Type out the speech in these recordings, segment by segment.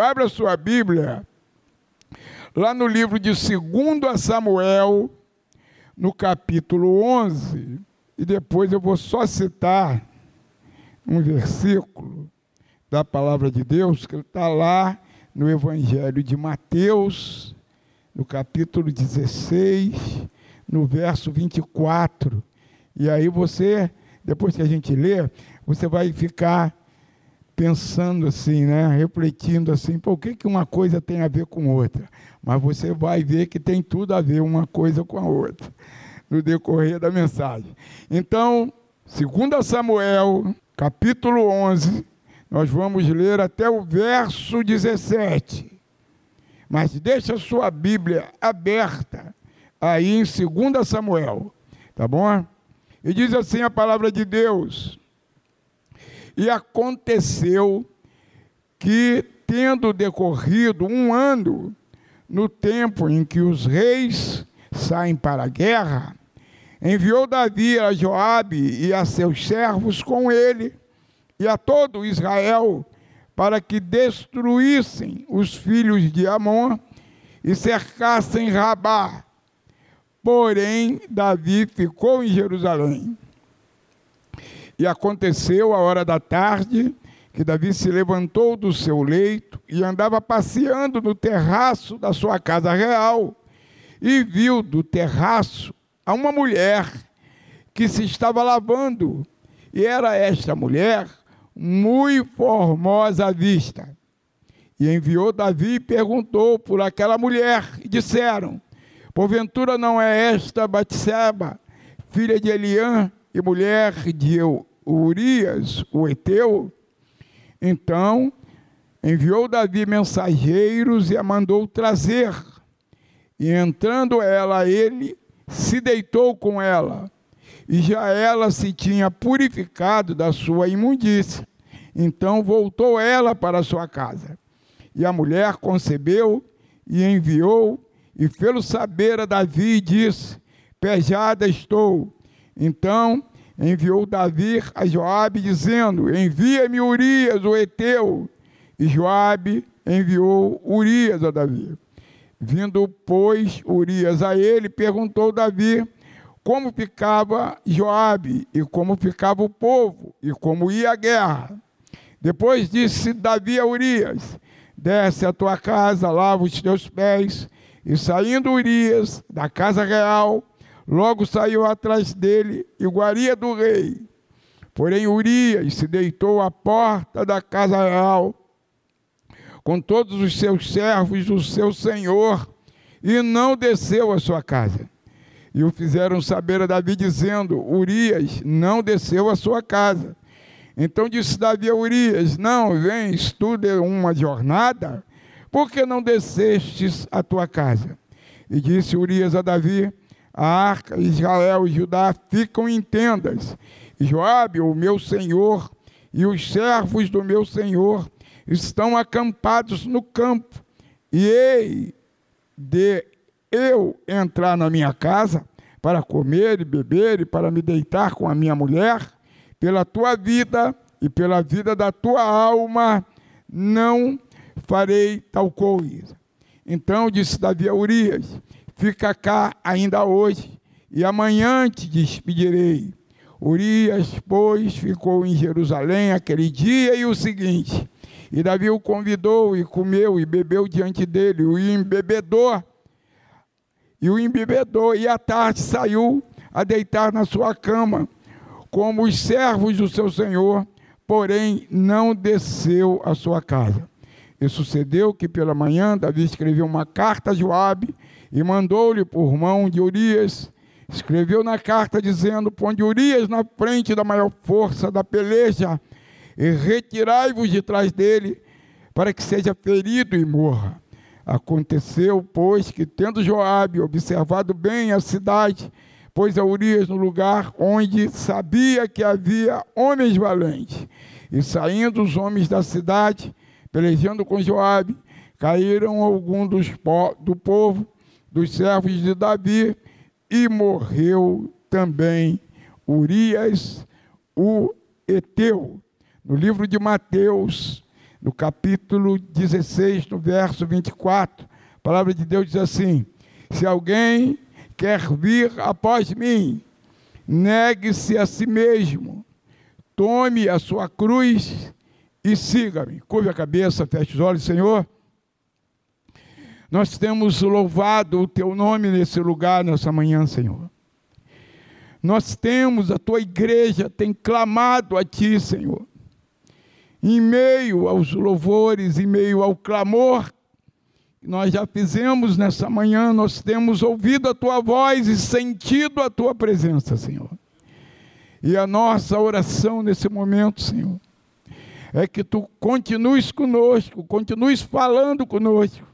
Abra sua Bíblia lá no livro de 2 Samuel, no capítulo 11, e depois eu vou só citar um versículo da palavra de Deus que está lá no Evangelho de Mateus, no capítulo 16, no verso 24. E aí você, depois que a gente lê, você vai ficar pensando assim, né? refletindo assim, por que, que uma coisa tem a ver com outra? Mas você vai ver que tem tudo a ver uma coisa com a outra no decorrer da mensagem. Então, 2 Samuel, capítulo 11, nós vamos ler até o verso 17. Mas deixa a sua Bíblia aberta aí em 2 Samuel, tá bom? E diz assim a palavra de Deus: e aconteceu que, tendo decorrido um ano, no tempo em que os reis saem para a guerra, enviou Davi a Joabe e a seus servos com ele e a todo Israel para que destruíssem os filhos de Amon e cercassem Rabá. Porém, Davi ficou em Jerusalém. E aconteceu a hora da tarde que Davi se levantou do seu leito e andava passeando no terraço da sua casa real e viu do terraço a uma mulher que se estava lavando. E era esta mulher muito formosa à vista. E enviou Davi e perguntou por aquela mulher, e disseram: Porventura não é esta Batseba, filha de Eliã e mulher de Urias, o Eteu, então enviou Davi mensageiros e a mandou trazer. E entrando ela, ele se deitou com ela, e já ela se tinha purificado da sua imundícia. Então voltou ela para sua casa. E a mulher concebeu e enviou, e fê-lo saber a Davi e disse: Pejada estou. Então enviou Davi a Joabe dizendo: Envia-me Urias, o Eteu. E Joabe enviou Urias a Davi. Vindo, pois, Urias a ele, perguntou Davi como ficava Joabe e como ficava o povo e como ia a guerra. Depois disse Davi a Urias: Desce a tua casa, lava os teus pés. E saindo Urias da casa real, Logo saiu atrás dele iguaria do rei. Porém, Urias se deitou à porta da casa real, com todos os seus servos do seu senhor, e não desceu à sua casa. E o fizeram saber a Davi, dizendo: Urias não desceu à sua casa. Então disse Davi a Urias: Não vens tu de uma jornada? Por que não descestes à tua casa? E disse Urias a Davi: a arca, Israel e Judá ficam em tendas. Joabe, o meu senhor, e os servos do meu senhor estão acampados no campo. E ei de eu entrar na minha casa para comer e beber e para me deitar com a minha mulher, pela tua vida e pela vida da tua alma, não farei tal coisa. Então disse Davi a Urias: Fica cá ainda hoje, e amanhã te despedirei. Urias, pois, ficou em Jerusalém aquele dia e o seguinte. E Davi o convidou e comeu e bebeu diante dele, o embebedou. E o embebedou, e à tarde saiu a deitar na sua cama, como os servos do seu senhor, porém não desceu à sua casa. E sucedeu que pela manhã Davi escreveu uma carta a Joabe, e mandou-lhe por mão de Urias. Escreveu na carta dizendo: Ponde Urias na frente da maior força da peleja e retirai-vos de trás dele, para que seja ferido e morra. Aconteceu, pois, que tendo Joabe observado bem a cidade, pôs a Urias no lugar onde sabia que havia homens valentes. E saindo os homens da cidade, pelejando com Joabe, caíram alguns do povo dos servos de Davi, e morreu também Urias, o Eteu. No livro de Mateus, no capítulo 16, no verso 24. A palavra de Deus diz assim: Se alguém quer vir após mim, negue-se a si mesmo, tome a sua cruz e siga-me. Curve a cabeça, feche os olhos, Senhor. Nós temos louvado o teu nome nesse lugar, nessa manhã, Senhor. Nós temos, a tua igreja tem clamado a ti, Senhor. Em meio aos louvores, em meio ao clamor que nós já fizemos nessa manhã, nós temos ouvido a tua voz e sentido a tua presença, Senhor. E a nossa oração nesse momento, Senhor, é que tu continues conosco, continues falando conosco,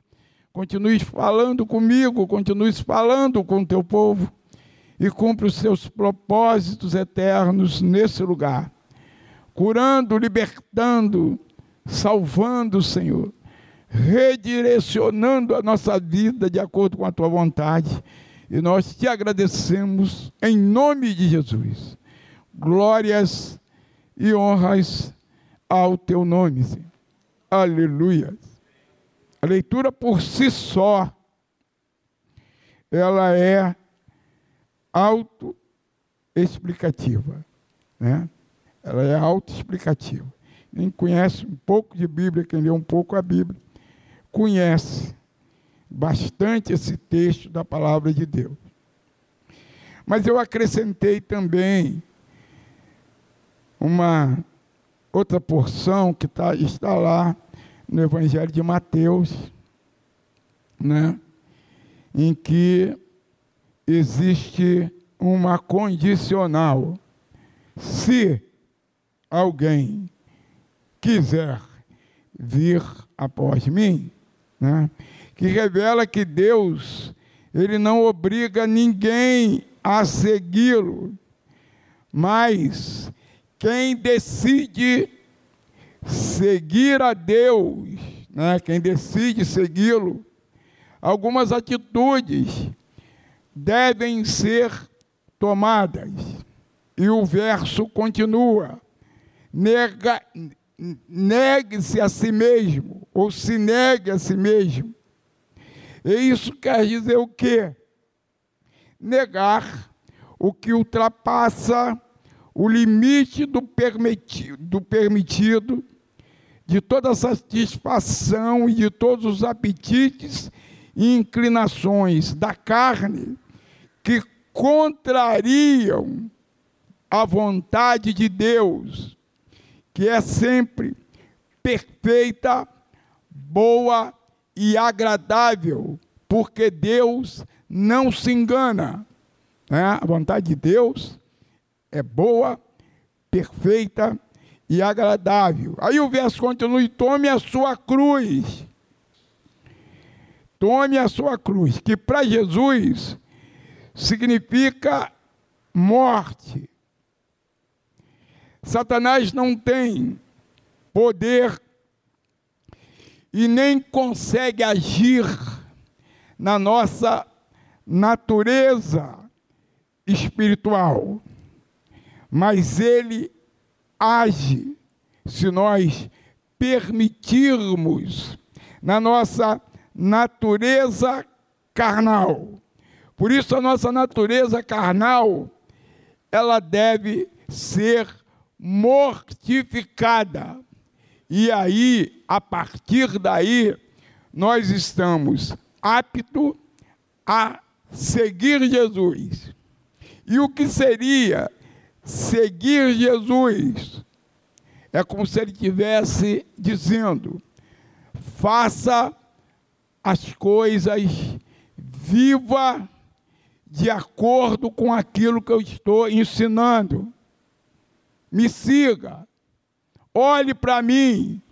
continues falando comigo, continues falando com o teu povo e cumpra os seus propósitos eternos nesse lugar, curando, libertando, salvando, Senhor, redirecionando a nossa vida de acordo com a tua vontade. E nós te agradecemos em nome de Jesus. Glórias e honras ao teu nome, Senhor. Aleluia. A leitura por si só, ela é autoexplicativa. Né? Ela é autoexplicativa. Quem conhece um pouco de Bíblia, quem lê um pouco a Bíblia, conhece bastante esse texto da palavra de Deus. Mas eu acrescentei também uma outra porção que tá, está lá no Evangelho de Mateus, né, em que existe uma condicional. Se alguém quiser vir após mim, né, que revela que Deus ele não obriga ninguém a segui-lo, mas quem decide seguir a Deus, né, quem decide segui-lo, algumas atitudes devem ser tomadas. E o verso continua: negue-se a si mesmo, ou se negue a si mesmo. E isso quer dizer o quê? Negar o que ultrapassa o limite do permitido, do permitido, de toda satisfação e de todos os apetites e inclinações da carne que contrariam a vontade de Deus, que é sempre perfeita, boa e agradável, porque Deus não se engana. Né? A vontade de Deus é boa, perfeita e agradável. Aí o verso continua: e tome a sua cruz. Tome a sua cruz, que para Jesus significa morte. Satanás não tem poder e nem consegue agir na nossa natureza espiritual, mas ele age se nós permitirmos na nossa natureza carnal. Por isso a nossa natureza carnal, ela deve ser mortificada. E aí, a partir daí, nós estamos aptos a seguir Jesus. E o que seria seguir Jesus? É como se ele estivesse dizendo: faça as coisas, viva de acordo com aquilo que eu estou ensinando. Me siga. Olhe para mim.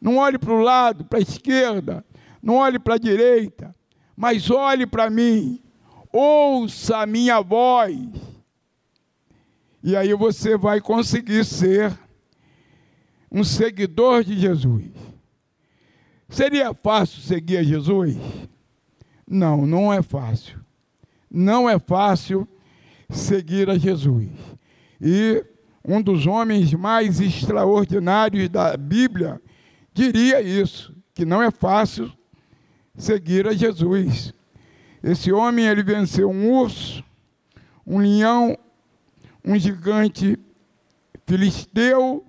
Não olhe para o lado, para a esquerda. Não olhe para a direita. Mas olhe para mim. Ouça a minha voz. E aí você vai conseguir ser um seguidor de Jesus. Seria fácil seguir a Jesus? Não, não é fácil não é fácil seguir a Jesus. E um dos homens mais extraordinários da Bíblia diria isso, que não é fácil seguir a Jesus. Esse homem ele venceu um urso, um leão, um gigante filisteu.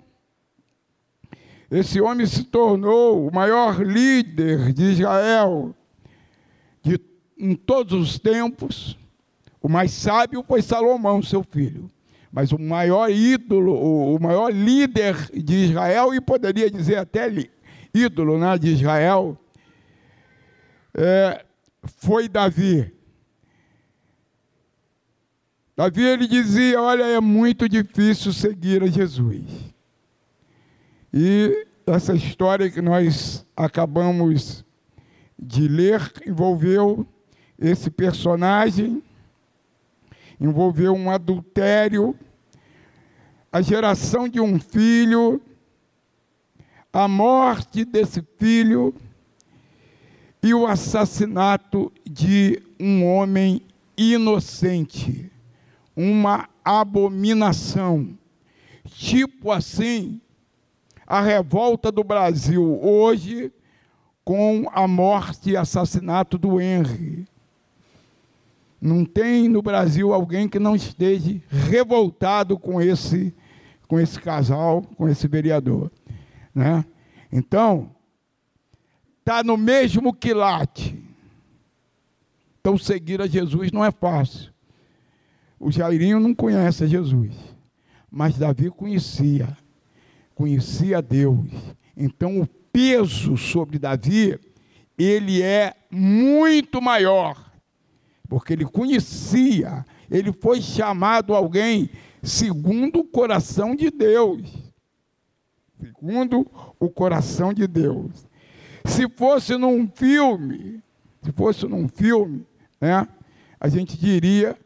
Esse homem se tornou o maior líder de Israel de, em todos os tempos. O mais sábio foi Salomão, seu filho. Mas o maior ídolo, o, o maior líder de Israel, e poderia dizer até ídolo né, de Israel, é, foi Davi. Davi ele dizia: Olha, é muito difícil seguir a Jesus. E essa história que nós acabamos de ler envolveu esse personagem, envolveu um adultério, a geração de um filho, a morte desse filho e o assassinato de um homem inocente, uma abominação. Tipo assim, a revolta do Brasil hoje com a morte e assassinato do Henry. Não tem no Brasil alguém que não esteja revoltado com esse, com esse casal, com esse vereador. Né? Então, está no mesmo quilate. Então, seguir a Jesus não é fácil. O Jairinho não conhece Jesus, mas Davi conhecia, conhecia Deus. Então, o peso sobre Davi, ele é muito maior, porque ele conhecia, ele foi chamado alguém segundo o coração de Deus. Segundo o coração de Deus. Se fosse num filme, se fosse num filme, né, a gente diria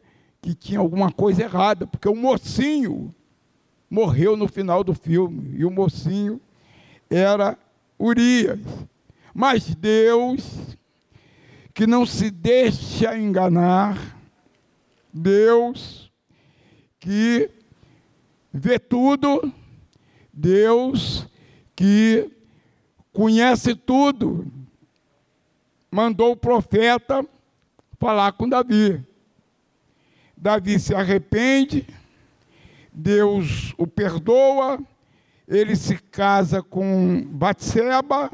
que tinha alguma coisa errada, porque o mocinho morreu no final do filme, e o mocinho era Urias. Mas Deus, que não se deixa enganar, Deus que vê tudo, Deus que conhece tudo, mandou o profeta falar com Davi. Davi se arrepende, Deus o perdoa, ele se casa com Batseba,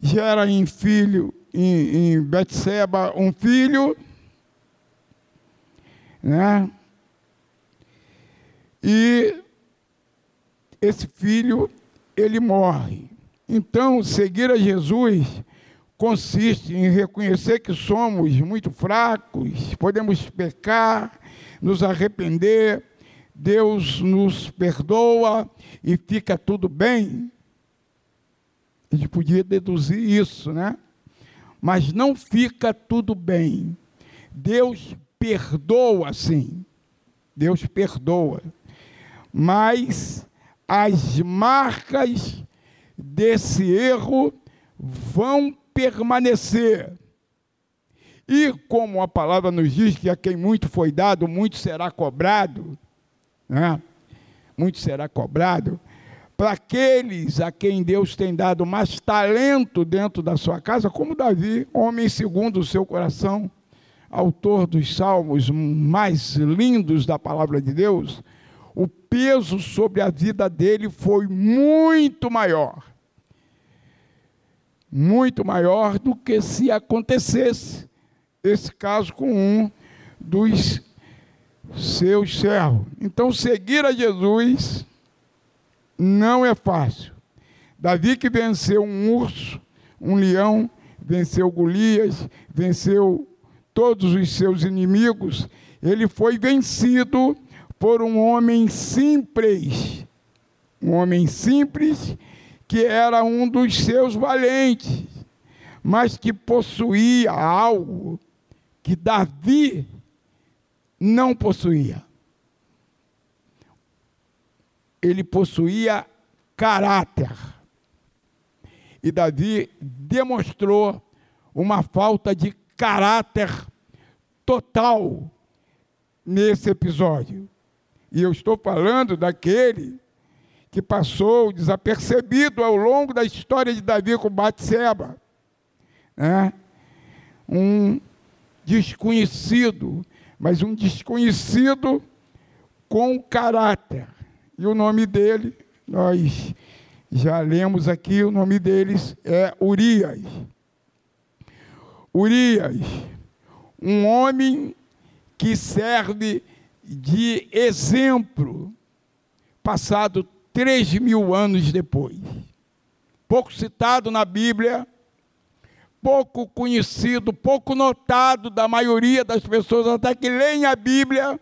gera em filho, em, em Betseba um filho, né? E esse filho ele morre. Então, seguir a Jesus consiste em reconhecer que somos muito fracos, podemos pecar, nos arrepender, Deus nos perdoa e fica tudo bem. A gente podia deduzir isso, né? Mas não fica tudo bem. Deus perdoa, sim. Deus perdoa. Mas as marcas desse erro vão permanecer. E como a palavra nos diz que a quem muito foi dado, muito será cobrado, né? muito será cobrado, para aqueles a quem Deus tem dado mais talento dentro da sua casa, como Davi, homem segundo o seu coração, autor dos salmos mais lindos da palavra de Deus, o peso sobre a vida dele foi muito maior muito maior do que se acontecesse esse caso com um dos seus servos. Então, seguir a Jesus não é fácil. Davi que venceu um urso, um leão, venceu Golias, venceu todos os seus inimigos, ele foi vencido por um homem simples. Um homem simples que era um dos seus valentes, mas que possuía algo que Davi não possuía. Ele possuía caráter. E Davi demonstrou uma falta de caráter total nesse episódio. E eu estou falando daquele que passou desapercebido ao longo da história de Davi com Batseba. Né? Um desconhecido, mas um desconhecido com caráter. E o nome dele, nós já lemos aqui, o nome deles é Urias. Urias, um homem que serve de exemplo, passado três mil anos depois. Pouco citado na Bíblia, pouco conhecido, pouco notado da maioria das pessoas, até que leem a Bíblia,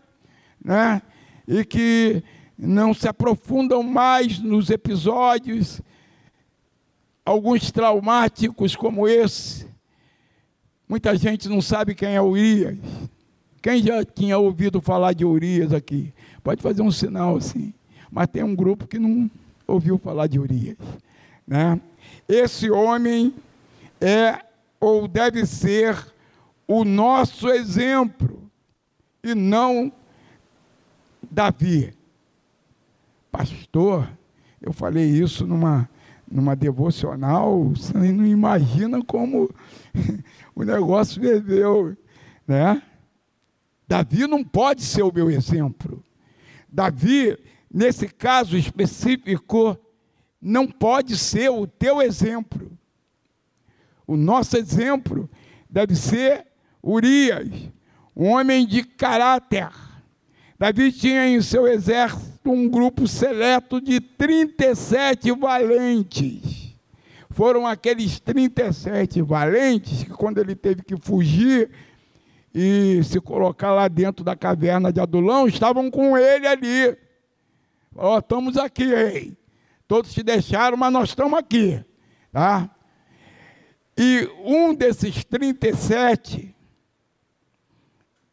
né? E que não se aprofundam mais nos episódios, alguns traumáticos como esse. Muita gente não sabe quem é Urias. Quem já tinha ouvido falar de Urias aqui? Pode fazer um sinal assim. Mas tem um grupo que não ouviu falar de Urias. Né? Esse homem é ou deve ser o nosso exemplo e não Davi. Pastor, eu falei isso numa, numa devocional, você não imagina como o negócio viveu, né? Davi não pode ser o meu exemplo. Davi, nesse caso específico, não pode ser o teu exemplo. O nosso exemplo deve ser Urias, um homem de caráter. Davi tinha em seu exército um grupo seleto de 37 valentes. Foram aqueles 37 valentes que, quando ele teve que fugir, e se colocar lá dentro da caverna de Adulão, estavam com ele ali. Ó, oh, estamos aqui, ei. Todos te deixaram, mas nós estamos aqui. Tá? E um desses 37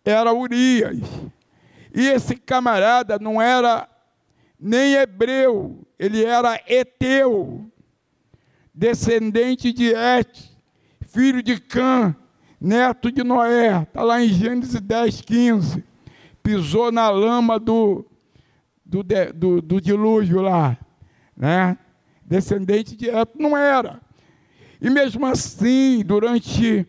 era Urias. E esse camarada não era nem hebreu, ele era eteu, descendente de Et, filho de Cã, neto de Noé, está lá em Gênesis 10, 15. Pisou na lama do, do, do, do dilúvio lá, né? Descendente de Eto, não era. E mesmo assim, durante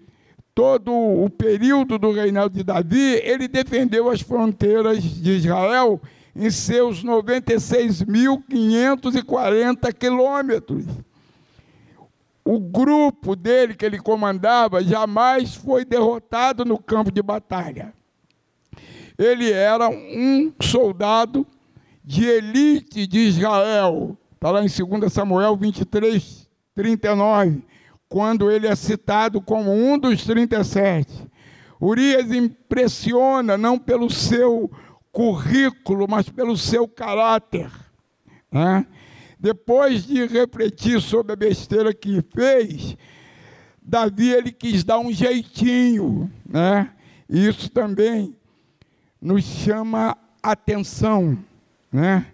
todo o período do reinado de Davi, ele defendeu as fronteiras de Israel em seus 96.540 quilômetros o grupo dele que ele comandava jamais foi derrotado no campo de batalha. Ele era um soldado de elite de Israel. Está lá em 2 Samuel 23, 39, quando ele é citado como um dos 37. Urias impressiona não pelo seu currículo, mas pelo seu caráter. Né? Depois de refletir sobre a besteira que fez, Davi ele quis dar um jeitinho, né? E isso também nos chama atenção, né?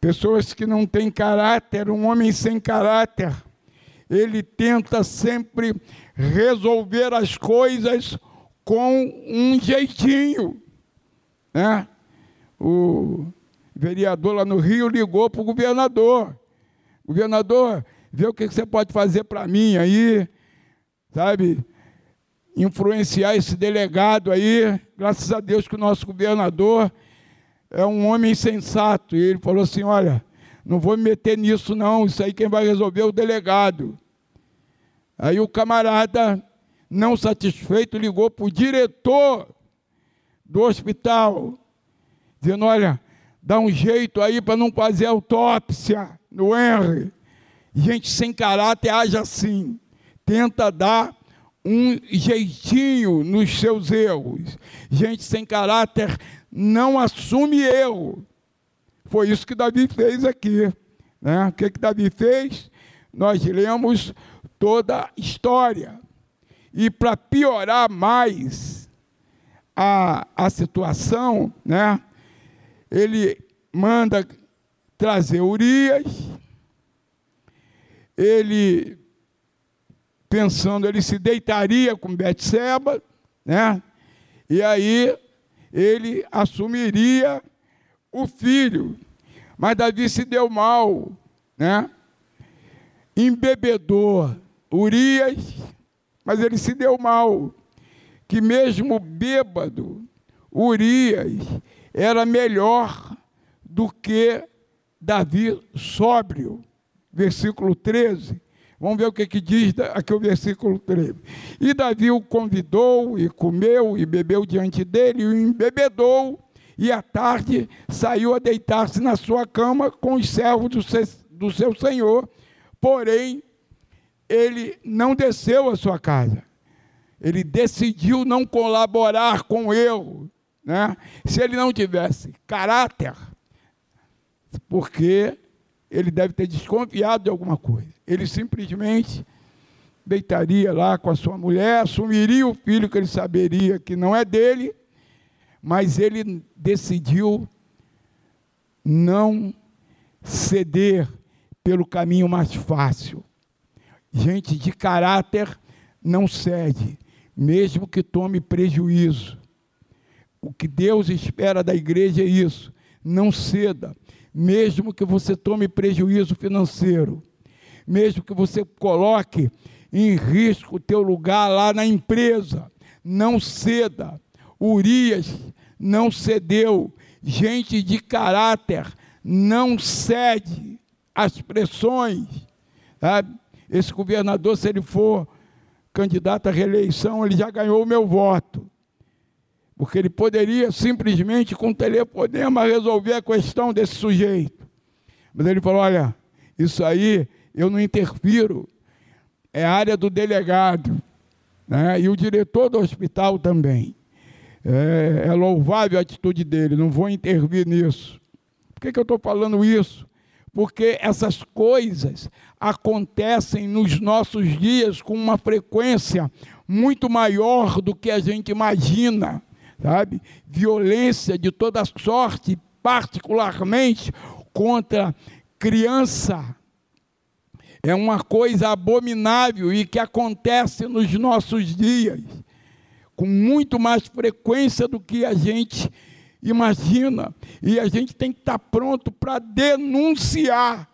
Pessoas que não têm caráter, um homem sem caráter, ele tenta sempre resolver as coisas com um jeitinho, né? O vereador lá no Rio ligou para o governador. Governador, vê o que você pode fazer para mim aí, sabe? Influenciar esse delegado aí. Graças a Deus que o nosso governador é um homem sensato. E ele falou assim: olha, não vou me meter nisso, não. Isso aí quem vai resolver é o delegado. Aí o camarada, não satisfeito, ligou para o diretor do hospital, dizendo: olha, dá um jeito aí para não fazer autópsia no Henry. Gente sem caráter age assim, tenta dar um jeitinho nos seus erros. Gente sem caráter não assume erro. Foi isso que Davi fez aqui. Né? O que, que Davi fez? Nós lemos toda a história. E para piorar mais a, a situação, né? ele manda trazer Urias, ele, pensando, ele se deitaria com Betseba, né? E aí ele assumiria o filho. Mas Davi se deu mal, né? Embebedou Urias, mas ele se deu mal. Que mesmo bêbado, Urias era melhor do que Davi sóbrio. Versículo 13. Vamos ver o que, que diz aqui o versículo 13. E Davi o convidou, e comeu, e bebeu diante dele, e o embebedou, e à tarde saiu a deitar-se na sua cama com os servos do seu, do seu senhor, porém ele não desceu à sua casa. Ele decidiu não colaborar com eu, né? Se ele não tivesse caráter, porque ele deve ter desconfiado de alguma coisa. Ele simplesmente deitaria lá com a sua mulher, assumiria o filho que ele saberia que não é dele, mas ele decidiu não ceder pelo caminho mais fácil. Gente de caráter não cede, mesmo que tome prejuízo. O que Deus espera da igreja é isso: não ceda, mesmo que você tome prejuízo financeiro, mesmo que você coloque em risco o teu lugar lá na empresa, não ceda. Urias não cedeu. Gente de caráter não cede às pressões. Esse governador, se ele for candidato à reeleição, ele já ganhou o meu voto. Porque ele poderia simplesmente, com telefonema, resolver a questão desse sujeito. Mas ele falou: olha, isso aí eu não interfiro, é área do delegado, né? e o diretor do hospital também. É, é louvável a atitude dele, não vou intervir nisso. Por que, que eu estou falando isso? Porque essas coisas acontecem nos nossos dias com uma frequência muito maior do que a gente imagina sabe? Violência de toda sorte, particularmente contra criança. É uma coisa abominável e que acontece nos nossos dias, com muito mais frequência do que a gente imagina. E a gente tem que estar pronto para denunciar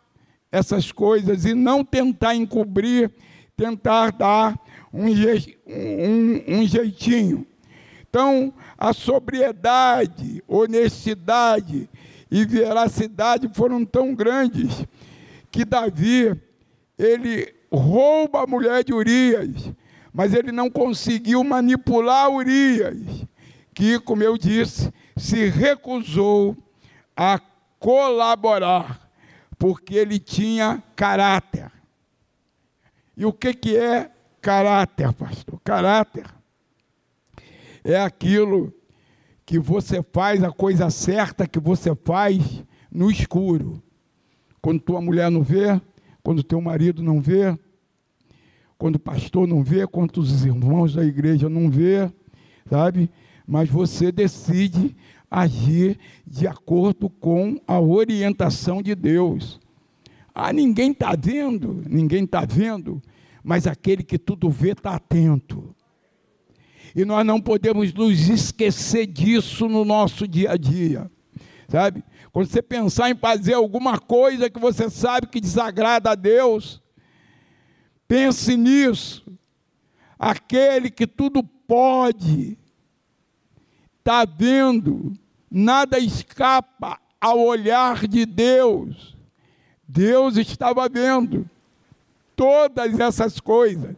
essas coisas e não tentar encobrir, tentar dar um, um, um jeitinho. Então, a sobriedade, honestidade e veracidade foram tão grandes que Davi, ele rouba a mulher de Urias, mas ele não conseguiu manipular Urias, que, como eu disse, se recusou a colaborar, porque ele tinha caráter. E o que, que é caráter, pastor? Caráter é aquilo que você faz, a coisa certa que você faz no escuro. Quando tua mulher não vê, quando teu marido não vê, quando o pastor não vê, quando os irmãos da igreja não vê, sabe? Mas você decide agir de acordo com a orientação de Deus. Ah, ninguém está vendo, ninguém está vendo, mas aquele que tudo vê está atento. E nós não podemos nos esquecer disso no nosso dia a dia. Sabe? Quando você pensar em fazer alguma coisa que você sabe que desagrada a Deus, pense nisso. Aquele que tudo pode, está vendo, nada escapa ao olhar de Deus. Deus estava vendo todas essas coisas.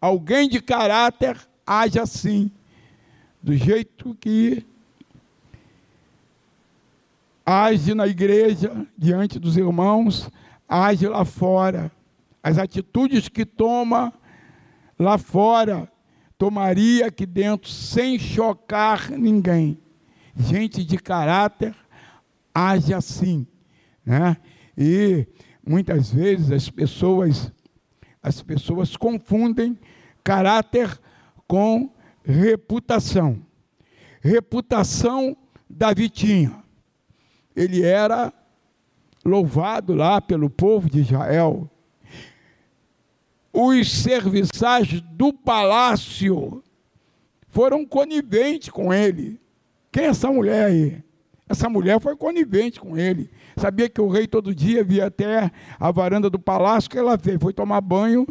Alguém de caráter age assim, do jeito que age na igreja, diante dos irmãos, age lá fora. As atitudes que toma lá fora, tomaria aqui dentro sem chocar ninguém. Gente de caráter age assim, né? E muitas vezes as pessoas as pessoas confundem caráter com reputação. Reputação Davi tinha. Ele era louvado lá pelo povo de Israel. Os serviçais do palácio foram coniventes com ele. Quem é essa mulher aí? Essa mulher foi conivente com ele. Sabia que o rei todo dia via até a varanda do palácio que ela fez. Foi tomar banho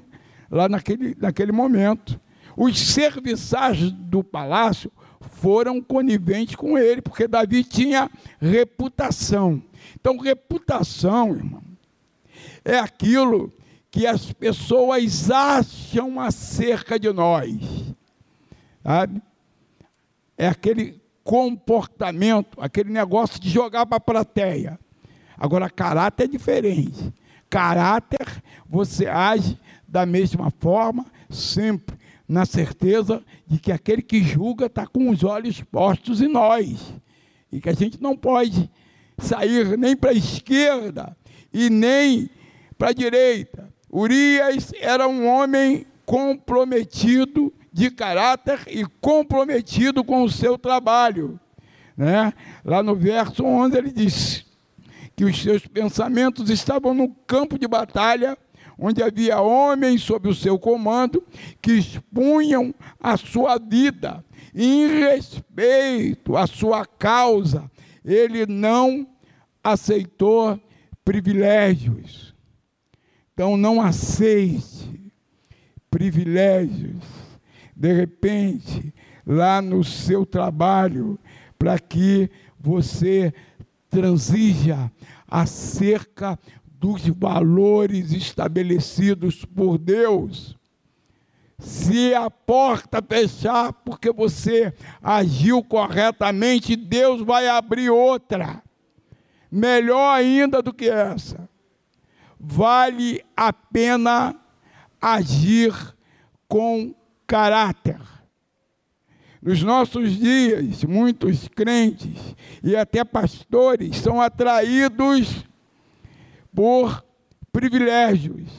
lá naquele, naquele momento. Os serviçais do palácio foram coniventes com ele, porque Davi tinha reputação. Então, reputação, irmão, é aquilo que as pessoas acham acerca de nós. Sabe? É aquele comportamento, aquele negócio de jogar para a plateia. Agora, caráter é diferente. Caráter, você age da mesma forma, sempre na certeza de que aquele que julga está com os olhos postos em nós. E que a gente não pode sair nem para a esquerda e nem para a direita. Urias era um homem comprometido de caráter e comprometido com o seu trabalho. Né? Lá no verso 11 ele diz que os seus pensamentos estavam no campo de batalha, onde havia homens sob o seu comando que expunham a sua vida. em respeito à sua causa, ele não aceitou privilégios. Então não aceite privilégios de repente, lá no seu trabalho, para que você transija acerca dos valores estabelecidos por Deus. Se a porta fechar porque você agiu corretamente, Deus vai abrir outra, melhor ainda do que essa. Vale a pena agir com caráter. Nos nossos dias, muitos crentes e até pastores são atraídos por privilégios,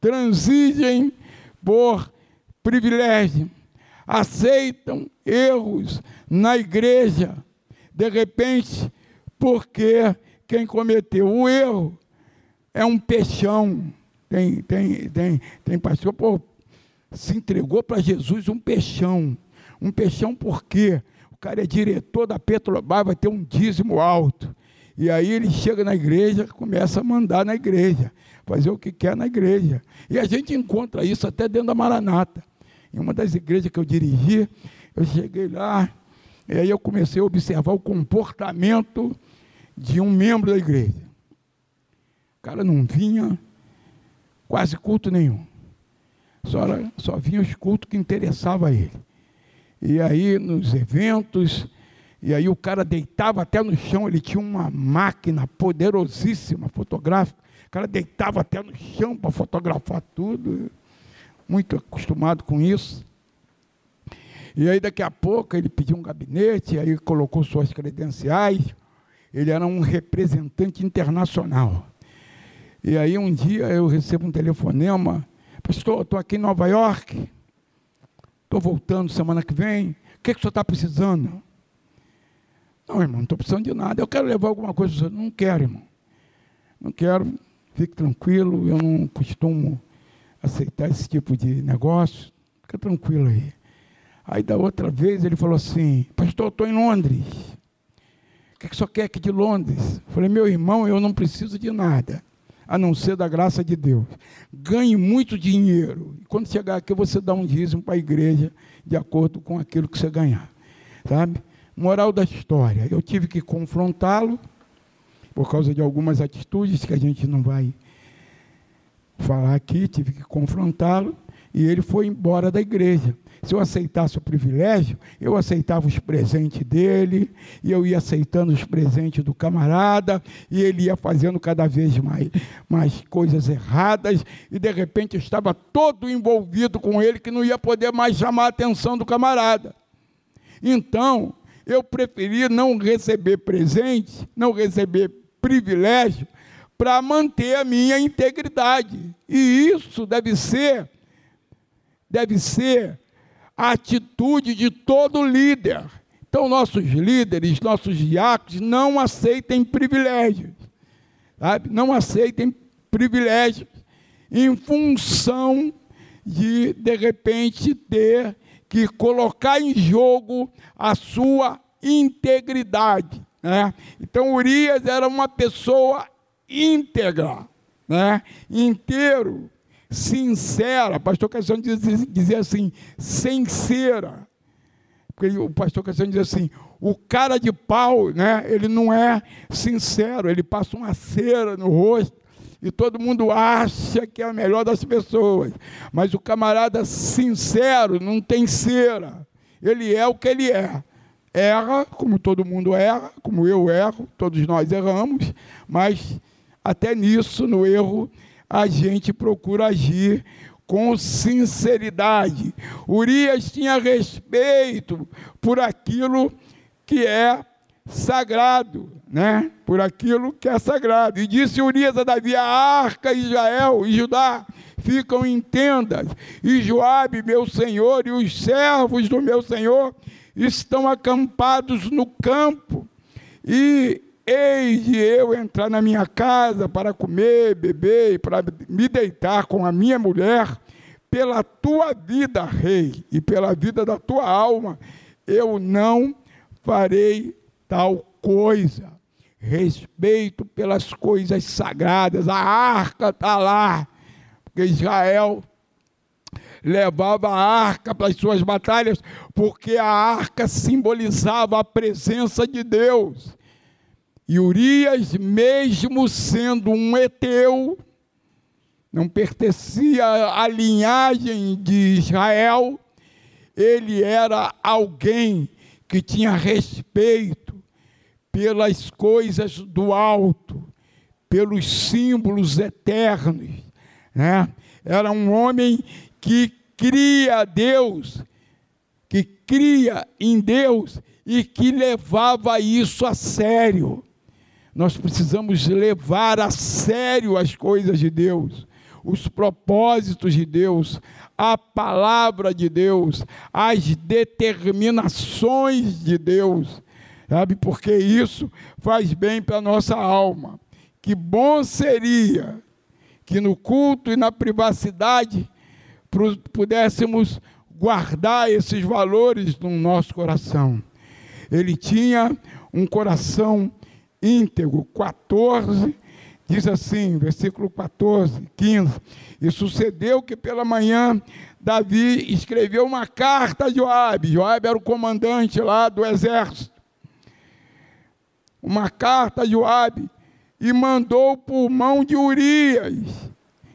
transigem por privilégio, aceitam erros na igreja, de repente, porque quem cometeu o erro é um peixão. Tem, tem, tem, tem pastor, pô, se entregou para Jesus um peixão. Um peixão porque o cara é diretor da Petrobras, vai ter um dízimo alto. E aí ele chega na igreja, começa a mandar na igreja, fazer o que quer na igreja. E a gente encontra isso até dentro da Maranata. Em uma das igrejas que eu dirigi, eu cheguei lá, e aí eu comecei a observar o comportamento de um membro da igreja. O cara não vinha quase culto nenhum. Só, só vinha os cultos que interessavam a ele. E aí, nos eventos, e aí o cara deitava até no chão, ele tinha uma máquina poderosíssima fotográfica. O cara deitava até no chão para fotografar tudo. Muito acostumado com isso. E aí daqui a pouco ele pediu um gabinete, aí colocou suas credenciais. Ele era um representante internacional. E aí um dia eu recebo um telefonema Pastor, estou aqui em Nova York, estou voltando semana que vem. O que, que o senhor está precisando? Não, irmão, não estou precisando de nada. Eu quero levar alguma coisa. Senhor. Não quero, irmão. Não quero. Fique tranquilo. Eu não costumo aceitar esse tipo de negócio. Fica tranquilo aí. Aí da outra vez ele falou assim: Pastor, estou em Londres. O que, que quer aqui de Londres? Eu falei: Meu irmão, eu não preciso de nada a não ser da graça de Deus. Ganhe muito dinheiro. E quando chegar aqui, você dá um dízimo para a igreja, de acordo com aquilo que você ganhar. Sabe? Moral da história. Eu tive que confrontá-lo, por causa de algumas atitudes que a gente não vai falar aqui, tive que confrontá-lo, e ele foi embora da igreja. Se eu aceitasse o privilégio, eu aceitava os presentes dele, e eu ia aceitando os presentes do camarada, e ele ia fazendo cada vez mais, mais coisas erradas, e de repente eu estava todo envolvido com ele, que não ia poder mais chamar a atenção do camarada. Então, eu preferi não receber presente, não receber privilégio, para manter a minha integridade. E isso deve ser, deve ser a atitude de todo líder. Então, nossos líderes, nossos diáconos, não aceitem privilégios, sabe? não aceitem privilégios em função de, de repente, ter que colocar em jogo a sua integridade. Né? Então Urias era uma pessoa íntegra, né? inteiro, sincera. Pastor Cassiano dizia assim, sincera. Porque o pastor Cassiano dizia assim, o cara de pau, né? ele não é sincero, ele passa uma cera no rosto e todo mundo acha que é a melhor das pessoas. Mas o camarada sincero não tem cera. Ele é o que ele é. Erra, como todo mundo erra, como eu erro, todos nós erramos, mas até nisso, no erro, a gente procura agir com sinceridade. Urias tinha respeito por aquilo que é sagrado, né? Por aquilo que é sagrado. E disse Urias a Davi: a arca Israel e Judá ficam em tendas, e Joabe, meu senhor, e os servos do meu senhor estão acampados no campo. E Eis de eu entrar na minha casa para comer, beber e para me deitar com a minha mulher, pela tua vida, rei, e pela vida da tua alma, eu não farei tal coisa. Respeito pelas coisas sagradas, a arca está lá, porque Israel levava a arca para as suas batalhas, porque a arca simbolizava a presença de Deus. E Urias, mesmo sendo um Eteu, não pertencia à linhagem de Israel, ele era alguém que tinha respeito pelas coisas do alto, pelos símbolos eternos, né? Era um homem que cria Deus, que cria em Deus e que levava isso a sério. Nós precisamos levar a sério as coisas de Deus, os propósitos de Deus, a palavra de Deus, as determinações de Deus, sabe? Porque isso faz bem para a nossa alma. Que bom seria que no culto e na privacidade pudéssemos guardar esses valores no nosso coração. Ele tinha um coração íntegro. 14, diz assim, versículo 14, 15. E sucedeu que pela manhã Davi escreveu uma carta a Joabe. Joabe era o comandante lá do exército. Uma carta a Joabe e mandou por mão de Urias.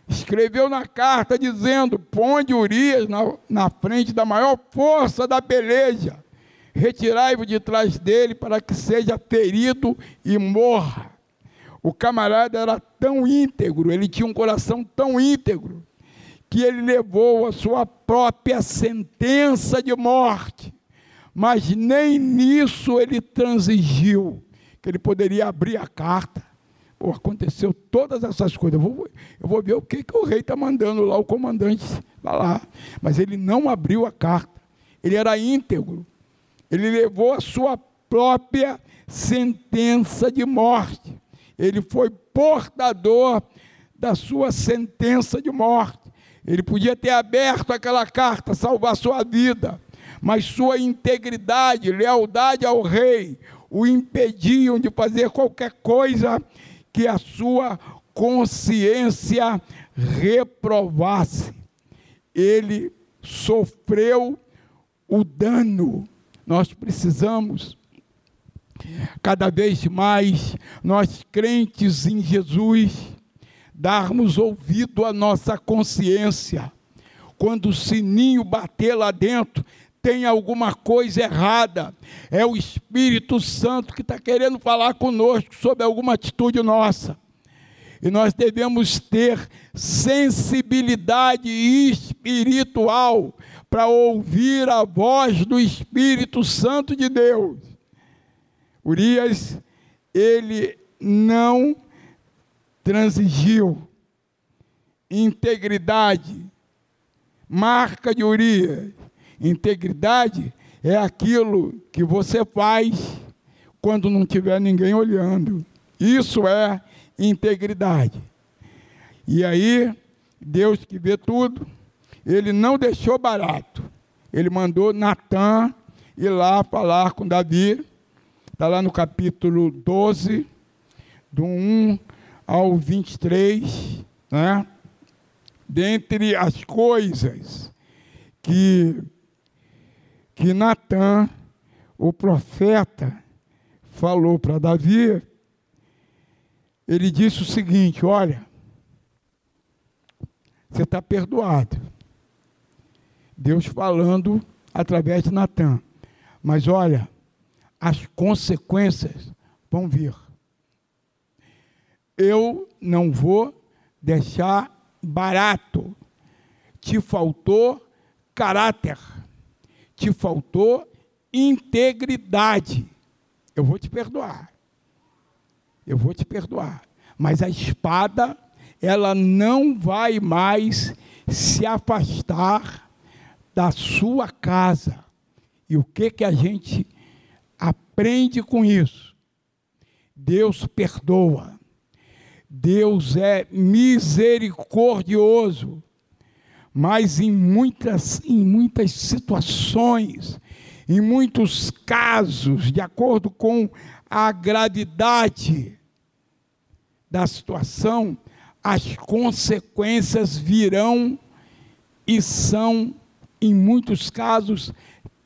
Escreveu na carta dizendo: Ponde Urias na, na frente da maior força da peleja retirai-vos de trás dele para que seja ferido e morra. O camarada era tão íntegro, ele tinha um coração tão íntegro, que ele levou a sua própria sentença de morte, mas nem nisso ele transigiu, que ele poderia abrir a carta. Pô, aconteceu todas essas coisas. Eu vou, eu vou ver o que, que o rei está mandando lá, o comandante lá, lá. Mas ele não abriu a carta. Ele era íntegro ele levou a sua própria sentença de morte. Ele foi portador da sua sentença de morte. Ele podia ter aberto aquela carta, salvar sua vida, mas sua integridade, lealdade ao rei, o impediam de fazer qualquer coisa que a sua consciência reprovasse. Ele sofreu o dano nós precisamos, cada vez mais, nós crentes em Jesus, darmos ouvido à nossa consciência. Quando o sininho bater lá dentro, tem alguma coisa errada. É o Espírito Santo que está querendo falar conosco sobre alguma atitude nossa. E nós devemos ter sensibilidade espiritual para ouvir a voz do Espírito Santo de Deus. Urias, ele não transigiu. Integridade, marca de Urias. Integridade é aquilo que você faz quando não tiver ninguém olhando. Isso é integridade. E aí, Deus que vê tudo, ele não deixou barato. Ele mandou Natan ir lá falar com Davi Está lá no capítulo 12, do 1 ao 23, né? Dentre as coisas que, que Natan, o profeta, falou para Davi, ele disse o seguinte: Olha, você está perdoado. Deus falando através de Natan. Mas olha, as consequências vão vir. Eu não vou deixar barato. Te faltou caráter, te faltou integridade. Eu vou te perdoar. Eu vou te perdoar. Mas a espada, ela não vai mais se afastar da sua casa. E o que que a gente aprende com isso? Deus perdoa. Deus é misericordioso. Mas em muitas, em muitas situações, em muitos casos, de acordo com a gravidade da situação, as consequências virão e são em muitos casos,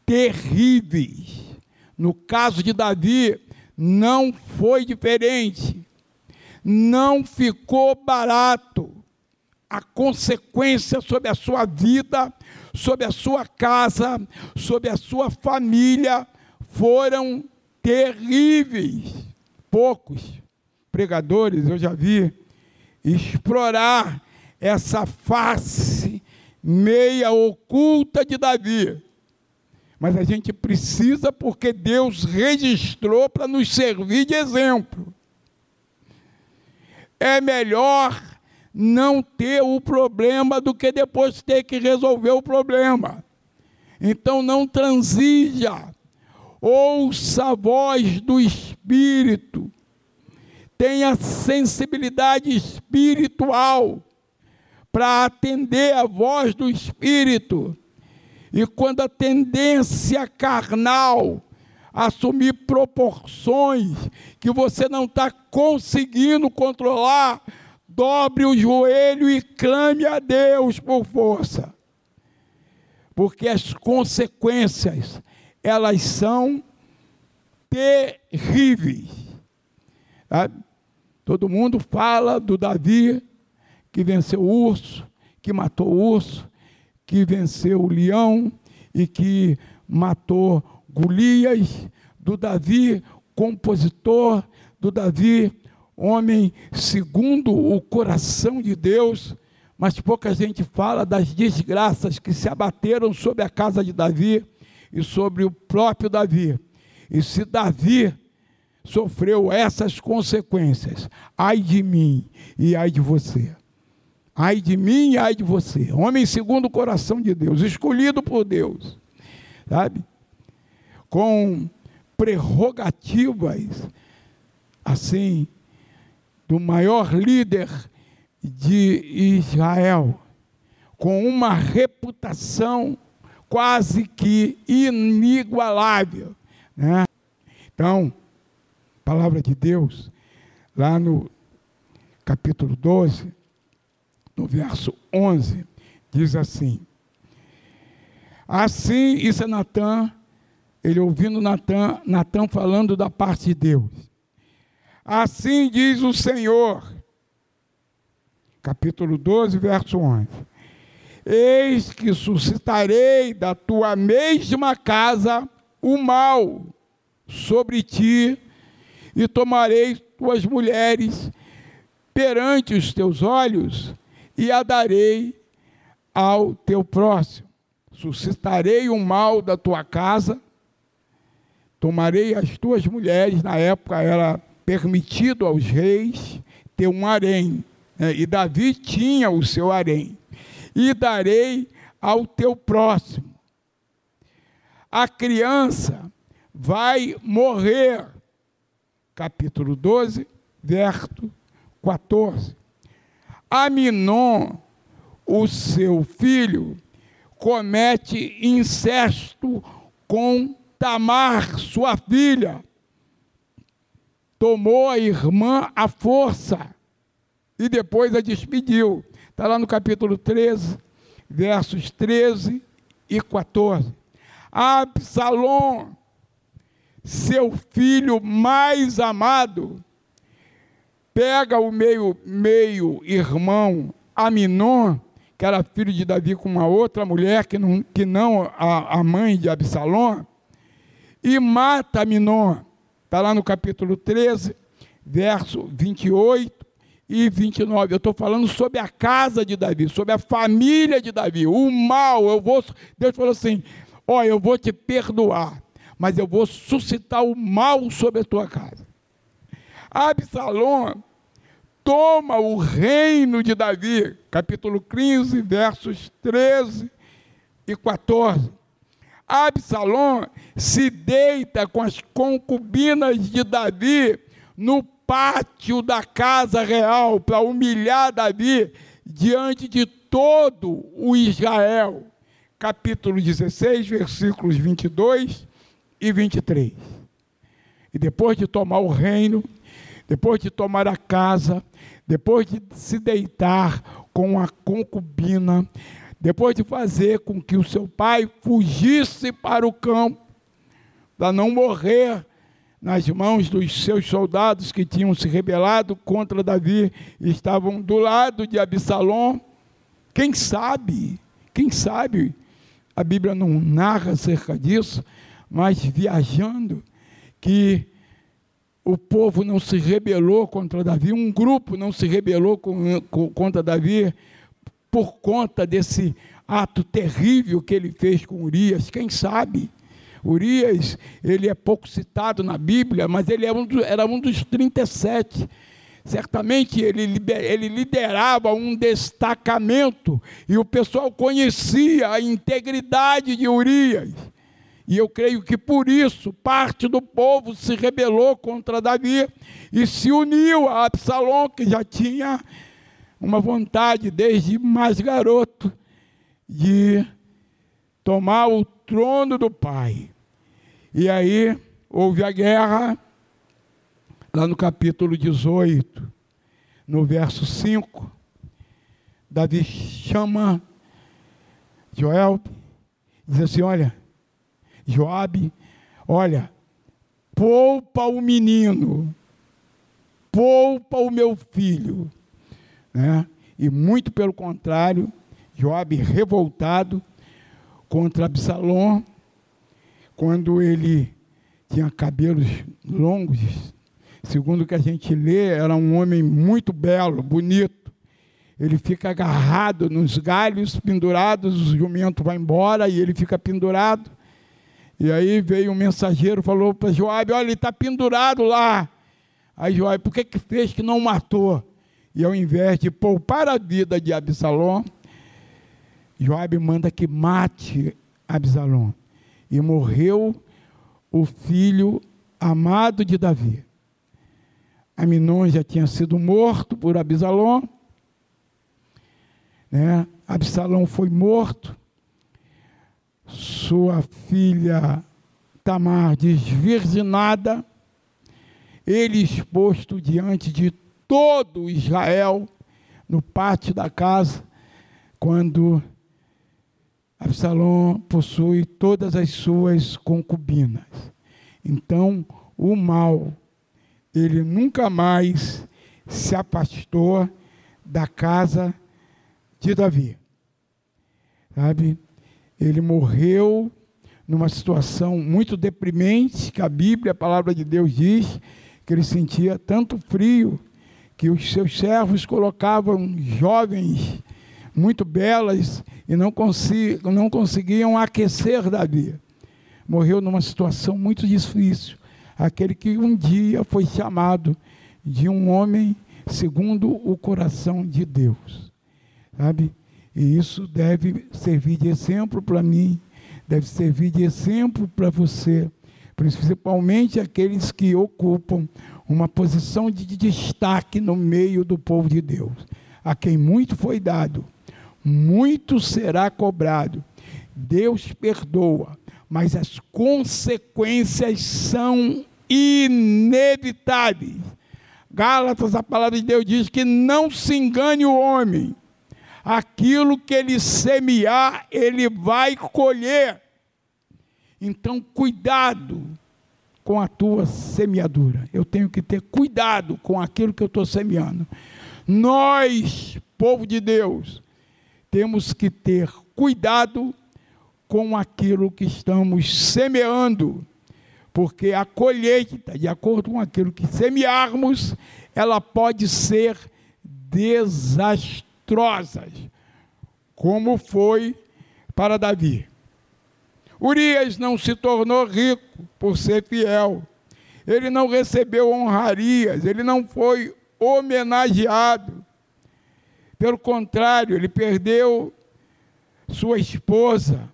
terríveis. No caso de Davi, não foi diferente. Não ficou barato. A consequência sobre a sua vida, sobre a sua casa, sobre a sua família foram terríveis. Poucos pregadores eu já vi explorar essa face meia oculta de Davi. Mas a gente precisa porque Deus registrou para nos servir de exemplo. É melhor não ter o problema do que depois ter que resolver o problema. Então não transija. Ouça a voz do Espírito. Tenha sensibilidade espiritual para atender a voz do Espírito. E quando a tendência carnal assumir proporções que você não está conseguindo controlar, dobre o joelho e clame a Deus por força. Porque as consequências, elas são terríveis. Sabe? Todo mundo fala do Davi que venceu o urso, que matou o urso, que venceu o leão e que matou Golias, do Davi, compositor, do Davi, homem segundo o coração de Deus, mas pouca gente fala das desgraças que se abateram sobre a casa de Davi e sobre o próprio Davi. E se Davi sofreu essas consequências, ai de mim e ai de você. Ai de mim e ai de você. Homem segundo o coração de Deus, escolhido por Deus, sabe? Com prerrogativas, assim, do maior líder de Israel, com uma reputação quase que inigualável, né? Então, palavra de Deus, lá no capítulo 12, no verso 11, diz assim: Assim, isso é Natan, ele ouvindo Natan, Natan falando da parte de Deus. Assim diz o Senhor, capítulo 12, verso 11: Eis que suscitarei da tua mesma casa o mal sobre ti, e tomarei tuas mulheres perante os teus olhos, e a darei ao teu próximo. Suscitarei o mal da tua casa, tomarei as tuas mulheres, na época era permitido aos reis ter um harém, né? e Davi tinha o seu harém, e darei ao teu próximo. A criança vai morrer. Capítulo 12, verso 14. Aminon, o seu filho, comete incesto com Tamar, sua filha. Tomou a irmã à força e depois a despediu. Está lá no capítulo 13, versos 13 e 14. Absalom, seu filho mais amado, pega o meio, meio irmão Aminon, que era filho de Davi com uma outra mulher, que não, que não a, a mãe de Absalom, e mata Aminon. Está lá no capítulo 13, verso 28 e 29. Eu estou falando sobre a casa de Davi, sobre a família de Davi. O mal, eu vou. Deus falou assim: Ó, eu vou te perdoar, mas eu vou suscitar o mal sobre a tua casa. Absalom toma o reino de Davi, capítulo 15, versos 13 e 14. Absalom se deita com as concubinas de Davi no pátio da casa real para humilhar Davi diante de todo o Israel. Capítulo 16, versículos 22 e 23. E depois de tomar o reino, depois de tomar a casa, depois de se deitar com a concubina, depois de fazer com que o seu pai fugisse para o campo, para não morrer nas mãos dos seus soldados que tinham se rebelado contra Davi e estavam do lado de Absalom. Quem sabe, quem sabe, a Bíblia não narra acerca disso, mas viajando, que o povo não se rebelou contra Davi, um grupo não se rebelou contra Davi por conta desse ato terrível que ele fez com Urias. Quem sabe? Urias, ele é pouco citado na Bíblia, mas ele é um do, era um dos 37. Certamente ele, ele liderava um destacamento e o pessoal conhecia a integridade de Urias. E eu creio que por isso parte do povo se rebelou contra Davi e se uniu a Absalom, que já tinha uma vontade desde mais garoto de tomar o trono do pai. E aí houve a guerra, lá no capítulo 18, no verso 5, Davi chama Joel, diz assim: Olha, Joabe, olha, poupa o menino, poupa o meu filho. Né? E muito pelo contrário, Joabe revoltado contra Absalom, quando ele tinha cabelos longos, segundo o que a gente lê, era um homem muito belo, bonito. Ele fica agarrado nos galhos, pendurados, o jumento vai embora e ele fica pendurado. E aí veio um mensageiro, falou para Joabe, olha, ele está pendurado lá. Aí Joabe, por que, que fez que não matou? E ao invés de poupar a vida de Absalom, Joabe manda que mate Absalom e morreu o filho amado de Davi. Aminon já tinha sido morto por Absalom. Né? Absalom foi morto. Sua filha Tamar desvirginada. Ele exposto diante de todo Israel no pátio da casa, quando Absalom possui todas as suas concubinas. Então, o mal, ele nunca mais se afastou da casa de Davi. Sabe? Ele morreu numa situação muito deprimente, que a Bíblia, a palavra de Deus diz que ele sentia tanto frio que os seus servos colocavam jovens muito belas e não, não conseguiam aquecer Davi. Morreu numa situação muito difícil. Aquele que um dia foi chamado de um homem segundo o coração de Deus. Sabe? E isso deve servir de exemplo para mim, deve servir de exemplo para você, principalmente aqueles que ocupam uma posição de destaque no meio do povo de Deus, a quem muito foi dado muito será cobrado. Deus perdoa, mas as consequências são inevitáveis. Gálatas, a palavra de Deus diz que não se engane o homem. Aquilo que ele semear, ele vai colher. Então, cuidado com a tua semeadura. Eu tenho que ter cuidado com aquilo que eu estou semeando. Nós, povo de Deus, temos que ter cuidado com aquilo que estamos semeando, porque a colheita, de acordo com aquilo que semearmos, ela pode ser desastrosa, como foi para Davi. Urias não se tornou rico por ser fiel. Ele não recebeu honrarias, ele não foi homenageado. Pelo contrário, ele perdeu sua esposa,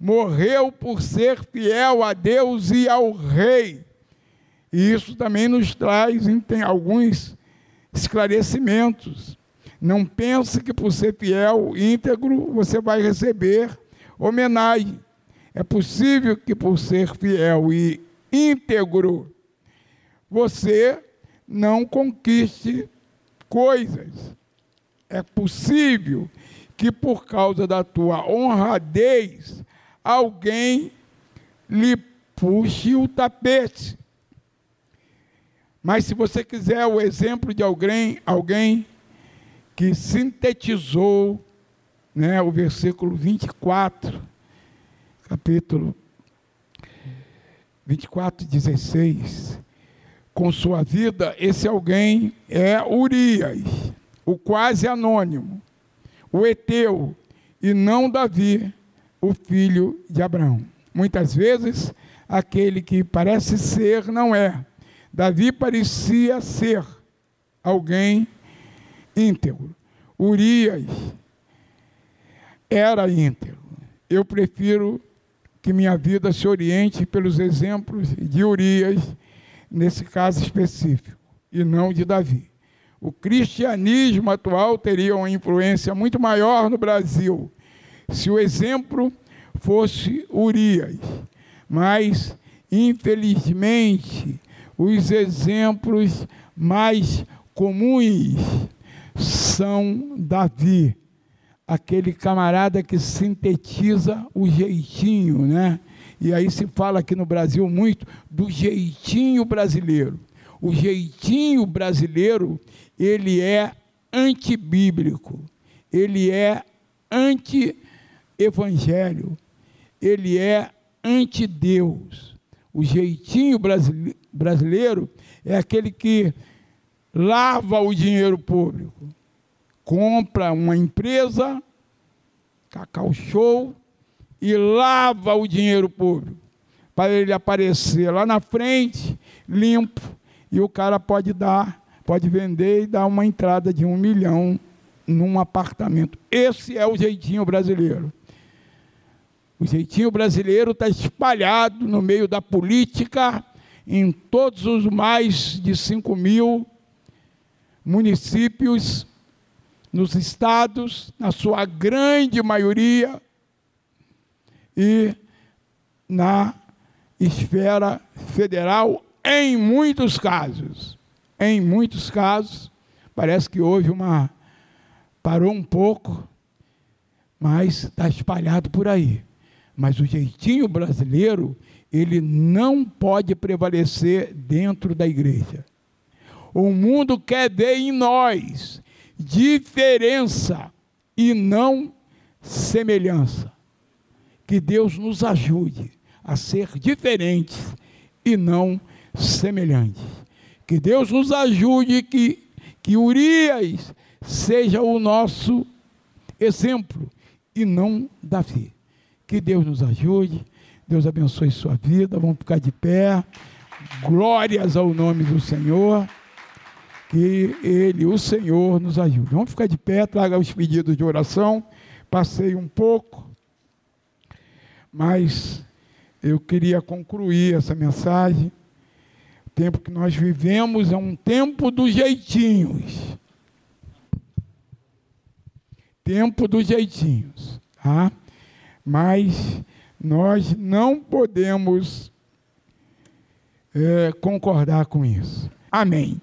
morreu por ser fiel a Deus e ao rei. E isso também nos traz tem alguns esclarecimentos. Não pense que por ser fiel, íntegro, você vai receber homenagem. É possível que por ser fiel e íntegro, você não conquiste coisas. É possível que por causa da tua honradez, alguém lhe puxe o tapete. Mas se você quiser o exemplo de alguém, alguém que sintetizou né, o versículo 24 capítulo 24, 16. Com sua vida, esse alguém é Urias, o quase anônimo, o Eteu, e não Davi, o filho de Abraão. Muitas vezes, aquele que parece ser não é. Davi parecia ser alguém íntegro. Urias era íntegro. Eu prefiro que minha vida se oriente pelos exemplos de Urias, nesse caso específico, e não de Davi. O cristianismo atual teria uma influência muito maior no Brasil se o exemplo fosse Urias, mas, infelizmente, os exemplos mais comuns são Davi aquele camarada que sintetiza o jeitinho, né? E aí se fala aqui no Brasil muito do jeitinho brasileiro. O jeitinho brasileiro, ele é antibíblico, ele é anti-evangelho, ele é anti-Deus. O jeitinho brasileiro é aquele que lava o dinheiro público compra uma empresa, Cacau Show, e lava o dinheiro público para ele aparecer lá na frente, limpo, e o cara pode dar, pode vender e dar uma entrada de um milhão num apartamento. Esse é o jeitinho brasileiro. O jeitinho brasileiro está espalhado no meio da política, em todos os mais de 5 mil municípios nos estados, na sua grande maioria, e na esfera federal, em muitos casos. Em muitos casos, parece que houve uma. parou um pouco, mas está espalhado por aí. Mas o jeitinho brasileiro, ele não pode prevalecer dentro da igreja. O mundo quer ver em nós diferença e não semelhança. Que Deus nos ajude a ser diferentes e não semelhantes. Que Deus nos ajude que, que Urias seja o nosso exemplo e não Davi. Que Deus nos ajude, Deus abençoe sua vida, vamos ficar de pé. Glórias ao nome do Senhor que Ele, o Senhor, nos ajude. Vamos ficar de pé, traga os pedidos de oração. Passei um pouco, mas eu queria concluir essa mensagem. O tempo que nós vivemos é um tempo dos jeitinhos. Tempo dos jeitinhos, tá? Mas nós não podemos é, concordar com isso. Amém.